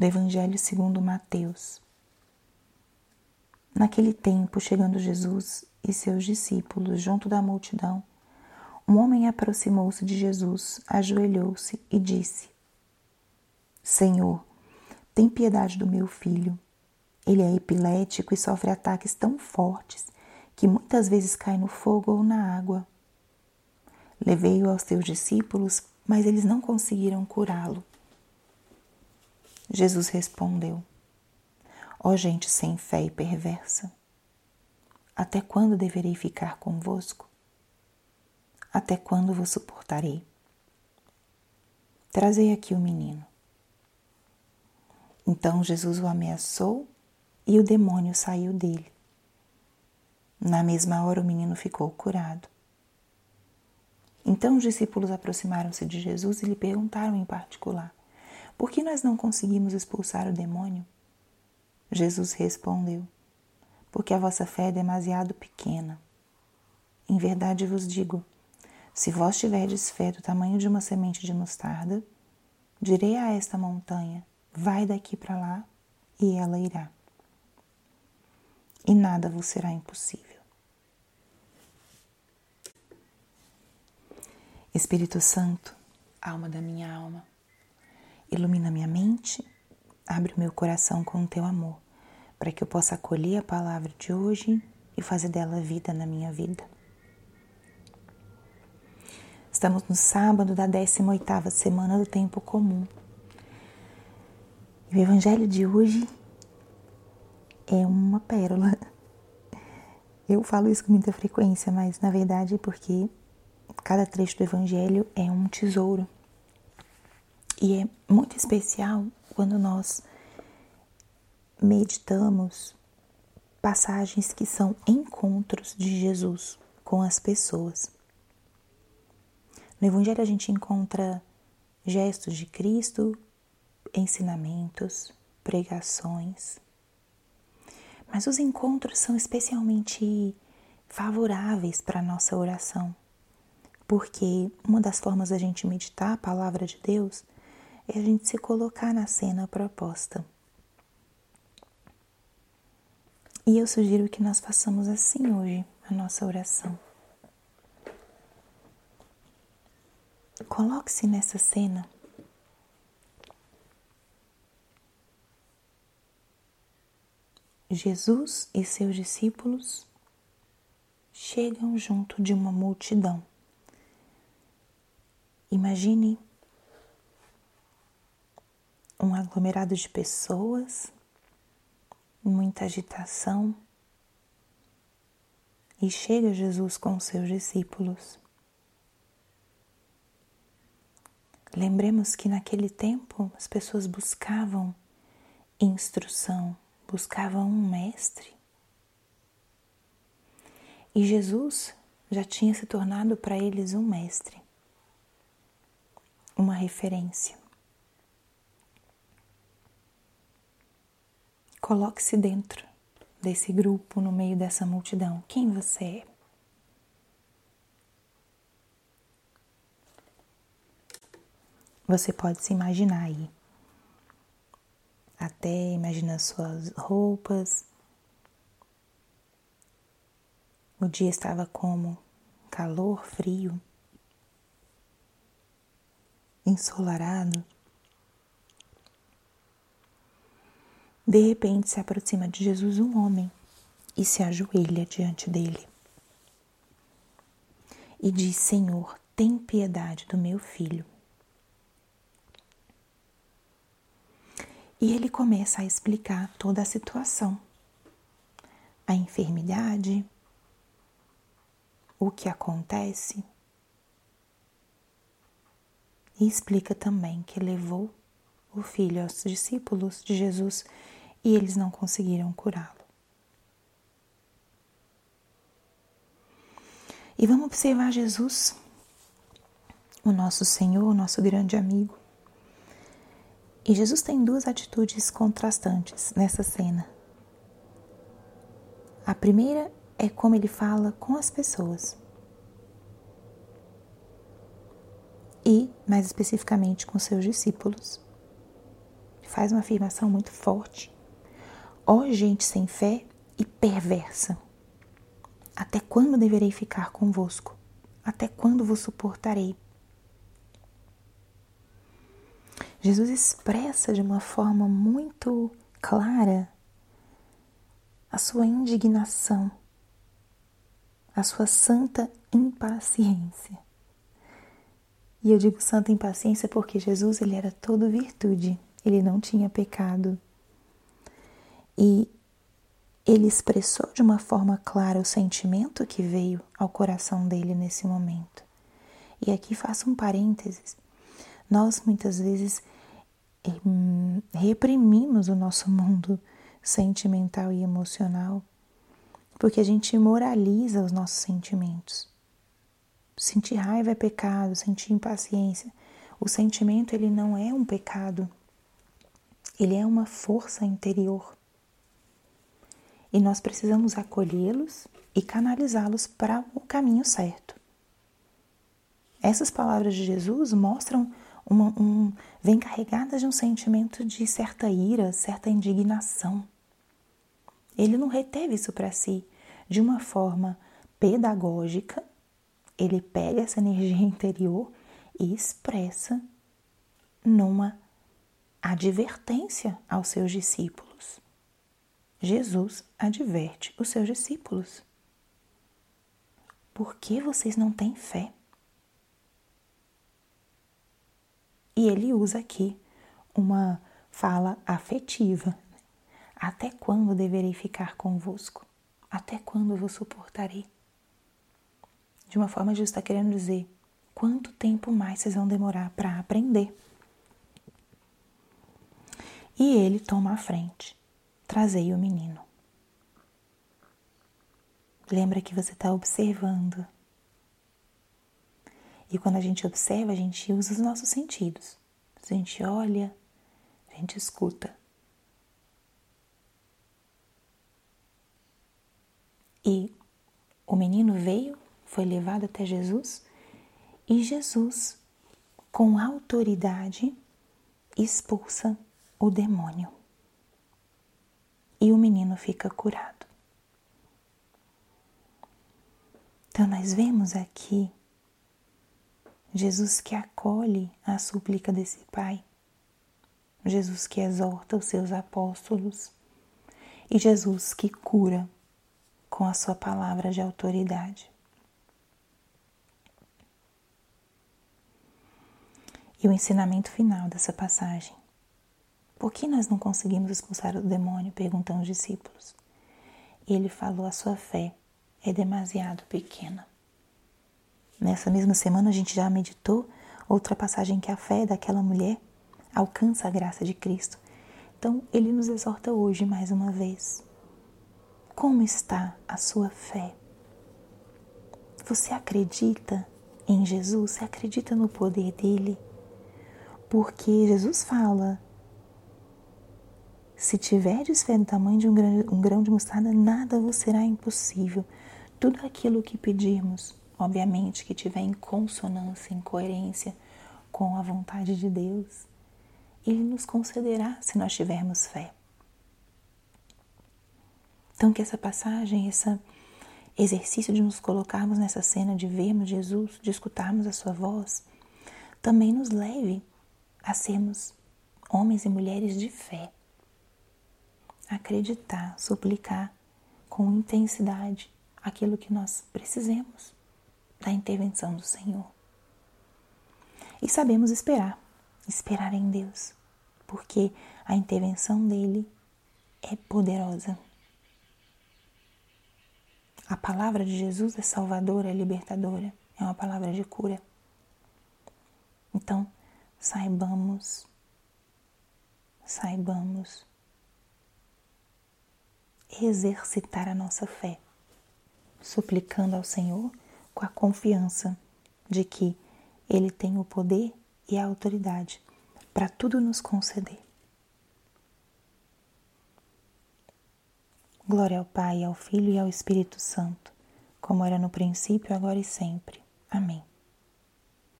do Evangelho segundo Mateus. Naquele tempo, chegando Jesus e seus discípulos junto da multidão, um homem aproximou-se de Jesus, ajoelhou-se e disse: Senhor, tem piedade do meu filho. Ele é epilético e sofre ataques tão fortes que muitas vezes cai no fogo ou na água. Levei-o aos teus discípulos, mas eles não conseguiram curá-lo. Jesus respondeu: Ó oh, gente sem fé e perversa, até quando deverei ficar convosco? Até quando vos suportarei? Trazei aqui o menino. Então Jesus o ameaçou e o demônio saiu dele. Na mesma hora o menino ficou curado. Então os discípulos aproximaram-se de Jesus e lhe perguntaram em particular: Por que nós não conseguimos expulsar o demônio? Jesus respondeu: Porque a vossa fé é demasiado pequena. Em verdade vos digo: se vós tiverdes fé do tamanho de uma semente de mostarda, direi a esta montanha: Vai daqui para lá, e ela irá. E nada vos será impossível. Espírito Santo, alma da minha alma, ilumina minha mente, abre o meu coração com o teu amor, para que eu possa acolher a palavra de hoje e fazer dela vida na minha vida. Estamos no sábado da 18ª semana do tempo comum. E o evangelho de hoje é uma pérola. Eu falo isso com muita frequência, mas na verdade é porque Cada trecho do Evangelho é um tesouro. E é muito especial quando nós meditamos passagens que são encontros de Jesus com as pessoas. No Evangelho a gente encontra gestos de Cristo, ensinamentos, pregações. Mas os encontros são especialmente favoráveis para a nossa oração porque uma das formas da gente meditar a palavra de Deus é a gente se colocar na cena proposta. E eu sugiro que nós façamos assim hoje a nossa oração. Coloque-se nessa cena. Jesus e seus discípulos chegam junto de uma multidão. Imagine um aglomerado de pessoas, muita agitação, e chega Jesus com seus discípulos. Lembremos que naquele tempo as pessoas buscavam instrução, buscavam um mestre. E Jesus já tinha se tornado para eles um mestre uma referência. Coloque-se dentro desse grupo, no meio dessa multidão. Quem você é? Você pode se imaginar aí. Até imagina suas roupas. O dia estava como? Calor, frio ensolarado, de repente se aproxima de Jesus um homem e se ajoelha diante dele. E diz: Senhor, tem piedade do meu filho. E ele começa a explicar toda a situação, a enfermidade, o que acontece e explica também que levou o filho aos discípulos de Jesus e eles não conseguiram curá-lo. E vamos observar Jesus, o nosso Senhor, o nosso grande amigo. E Jesus tem duas atitudes contrastantes nessa cena. A primeira é como ele fala com as pessoas. e, mais especificamente, com seus discípulos. faz uma afirmação muito forte. Ó oh, gente sem fé e perversa, até quando deverei ficar convosco? Até quando vos suportarei? Jesus expressa de uma forma muito clara a sua indignação, a sua santa impaciência. E eu digo santa impaciência porque Jesus ele era todo virtude, ele não tinha pecado. E ele expressou de uma forma clara o sentimento que veio ao coração dele nesse momento. E aqui faço um parênteses. Nós muitas vezes hum, reprimimos o nosso mundo sentimental e emocional porque a gente moraliza os nossos sentimentos. Sentir raiva é pecado, sentir impaciência. O sentimento ele não é um pecado. Ele é uma força interior. E nós precisamos acolhê-los e canalizá-los para o caminho certo. Essas palavras de Jesus mostram uma, um, vem carregadas de um sentimento de certa ira, certa indignação. Ele não reteve isso para si de uma forma pedagógica ele pega essa energia interior e expressa numa advertência aos seus discípulos. Jesus adverte os seus discípulos. Por que vocês não têm fé? E ele usa aqui uma fala afetiva. Até quando deverei ficar convosco? Até quando vos suportarei? de uma forma justa, está querendo dizer quanto tempo mais vocês vão demorar para aprender. E ele toma a frente. Trazei o menino. Lembra que você está observando. E quando a gente observa, a gente usa os nossos sentidos. A gente olha, a gente escuta. E o menino veio foi levado até Jesus e Jesus, com autoridade, expulsa o demônio. E o menino fica curado. Então, nós vemos aqui Jesus que acolhe a súplica desse pai, Jesus que exorta os seus apóstolos e Jesus que cura com a sua palavra de autoridade. E o ensinamento final dessa passagem. Por que nós não conseguimos expulsar o demônio? perguntam os discípulos. Ele falou: a sua fé é demasiado pequena. Nessa mesma semana a gente já meditou outra passagem que a fé daquela mulher alcança a graça de Cristo. Então ele nos exorta hoje mais uma vez. Como está a sua fé? Você acredita em Jesus? Você acredita no poder dele? Porque Jesus fala: se tiverdes fé do tamanho de um grão, um grão de mostarda, nada vos será impossível. Tudo aquilo que pedirmos, obviamente que tiver em consonância, em coerência com a vontade de Deus, Ele nos concederá se nós tivermos fé. Então, que essa passagem, esse exercício de nos colocarmos nessa cena, de vermos Jesus, de escutarmos a Sua voz, também nos leve a sermos homens e mulheres de fé. Acreditar, suplicar com intensidade aquilo que nós precisemos da intervenção do Senhor. E sabemos esperar, esperar em Deus, porque a intervenção dele é poderosa. A palavra de Jesus é salvadora, é libertadora, é uma palavra de cura. Então, saibamos, saibamos exercitar a nossa fé, suplicando ao Senhor com a confiança de que Ele tem o poder e a autoridade para tudo nos conceder. Glória ao Pai, ao Filho e ao Espírito Santo, como era no princípio, agora e sempre. Amém.